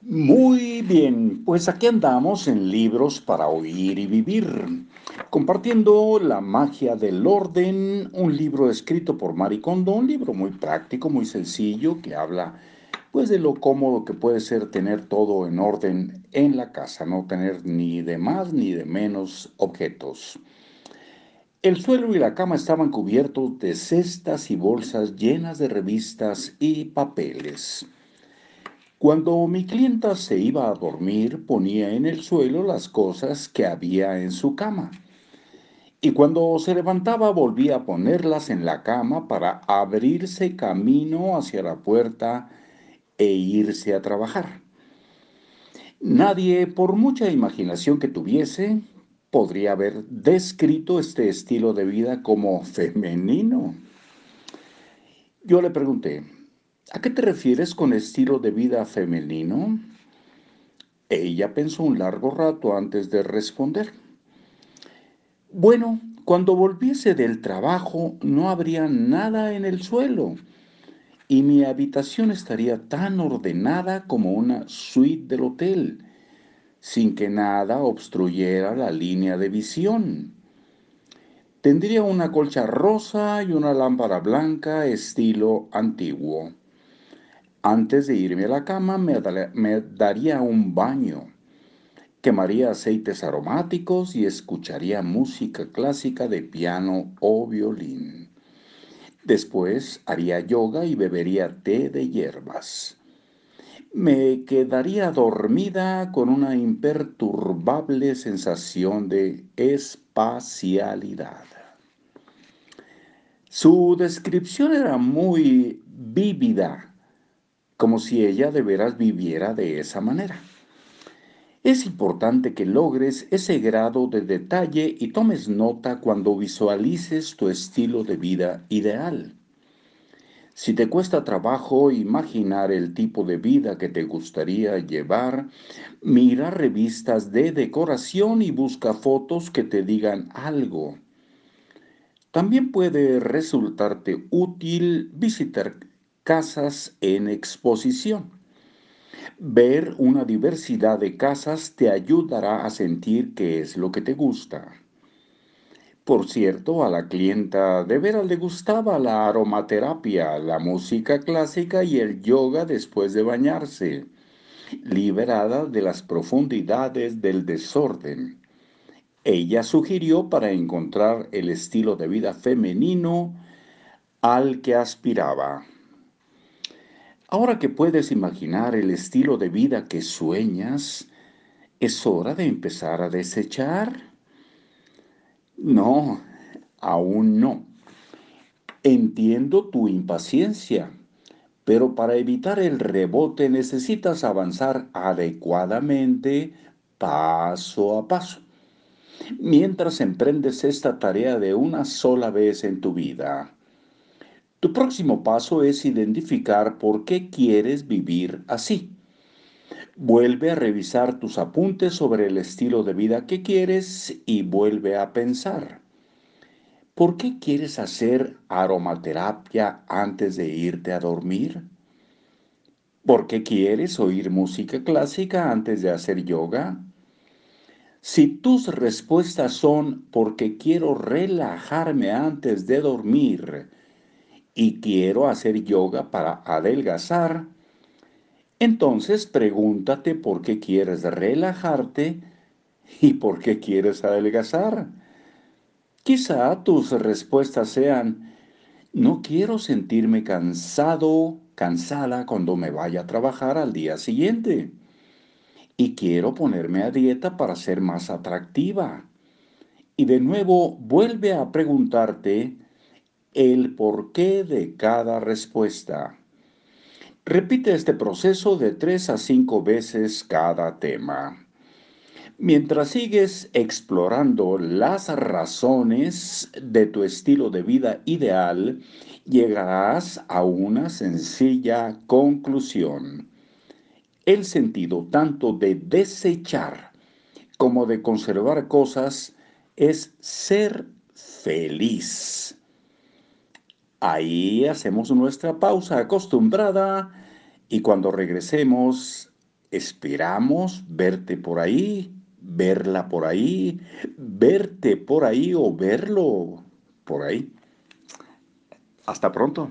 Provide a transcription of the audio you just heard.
Muy bien, pues aquí andamos en Libros para Oír y Vivir, compartiendo la magia del orden, un libro escrito por Marie Kondo, un libro muy práctico, muy sencillo, que habla pues de lo cómodo que puede ser tener todo en orden en la casa, no tener ni de más ni de menos objetos. El suelo y la cama estaban cubiertos de cestas y bolsas llenas de revistas y papeles. Cuando mi clienta se iba a dormir, ponía en el suelo las cosas que había en su cama. Y cuando se levantaba, volvía a ponerlas en la cama para abrirse camino hacia la puerta e irse a trabajar. Nadie, por mucha imaginación que tuviese, podría haber descrito este estilo de vida como femenino. Yo le pregunté, ¿a qué te refieres con estilo de vida femenino? Ella pensó un largo rato antes de responder. Bueno, cuando volviese del trabajo no habría nada en el suelo y mi habitación estaría tan ordenada como una suite del hotel sin que nada obstruyera la línea de visión. Tendría una colcha rosa y una lámpara blanca estilo antiguo. Antes de irme a la cama me, daría un baño, quemaría aceites aromáticos y escucharía música clásica de piano o violín. Después haría yoga y bebería té de hierbas me quedaría dormida con una imperturbable sensación de espacialidad. Su descripción era muy vívida, como si ella de veras viviera de esa manera. Es importante que logres ese grado de detalle y tomes nota cuando visualices tu estilo de vida ideal. Si te cuesta trabajo imaginar el tipo de vida que te gustaría llevar, mira revistas de decoración y busca fotos que te digan algo. También puede resultarte útil visitar casas en exposición. Ver una diversidad de casas te ayudará a sentir qué es lo que te gusta. Por cierto, a la clienta de veras le gustaba la aromaterapia, la música clásica y el yoga después de bañarse, liberada de las profundidades del desorden. Ella sugirió para encontrar el estilo de vida femenino al que aspiraba. Ahora que puedes imaginar el estilo de vida que sueñas, es hora de empezar a desechar no, aún no. Entiendo tu impaciencia, pero para evitar el rebote necesitas avanzar adecuadamente paso a paso, mientras emprendes esta tarea de una sola vez en tu vida. Tu próximo paso es identificar por qué quieres vivir así. Vuelve a revisar tus apuntes sobre el estilo de vida que quieres y vuelve a pensar. ¿Por qué quieres hacer aromaterapia antes de irte a dormir? ¿Por qué quieres oír música clásica antes de hacer yoga? Si tus respuestas son porque quiero relajarme antes de dormir y quiero hacer yoga para adelgazar, entonces pregúntate por qué quieres relajarte y por qué quieres adelgazar. Quizá tus respuestas sean, no quiero sentirme cansado, cansada cuando me vaya a trabajar al día siguiente. Y quiero ponerme a dieta para ser más atractiva. Y de nuevo vuelve a preguntarte el porqué de cada respuesta. Repite este proceso de tres a cinco veces cada tema. Mientras sigues explorando las razones de tu estilo de vida ideal, llegarás a una sencilla conclusión. El sentido tanto de desechar como de conservar cosas es ser feliz. Ahí hacemos nuestra pausa acostumbrada y cuando regresemos esperamos verte por ahí, verla por ahí, verte por ahí o verlo por ahí. Hasta pronto.